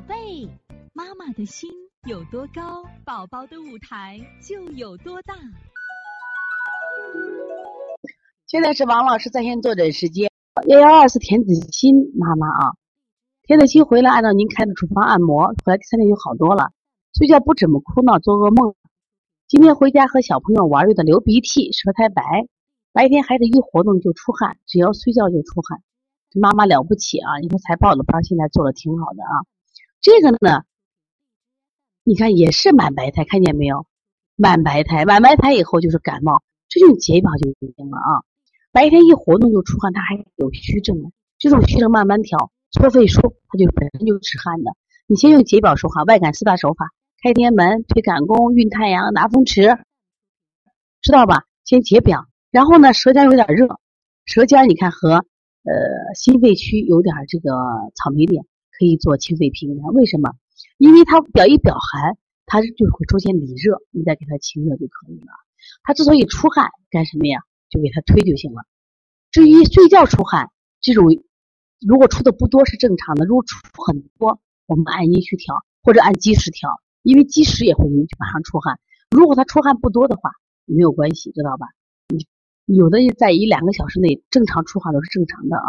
宝贝，妈妈的心有多高，宝宝的舞台就有多大。现在是王老师在线坐诊时间，幺幺二是田子欣妈妈啊。田子欣回来，按照您开的处方按摩，回来第三天就好多了，睡觉不怎么哭闹，做噩梦。今天回家和小朋友玩，有点流鼻涕，舌苔白，白天孩子一活动就出汗，只要睡觉就出汗。这妈妈了不起啊！你看才报的班，现在做的挺好的啊。这个呢，你看也是满白苔，看见没有？满白苔，满白苔以后就是感冒，这就解表就行了啊。白天一活动就出汗，他还有虚症呢，这种虚症慢慢调，搓肺腧，它就本身就止汗的。你先用解表手法，外感四大手法：开天门、推坎宫、运太阳、拿风池，知道吧？先解表，然后呢，舌尖有点热，舌尖你看和呃心肺区有点这个草莓点。可以做清肺平肝，为什么？因为它表一表寒，它就会出现里热，你再给它清热就可以了。它之所以出汗，干什么呀？就给它推就行了。至于睡觉出汗，这种如果出的不多是正常的，如果出很多，我们按阴虚调或者按积食调，因为积食也会引起马上出汗。如果他出汗不多的话，没有关系，知道吧？你有的在一两个小时内正常出汗都是正常的啊。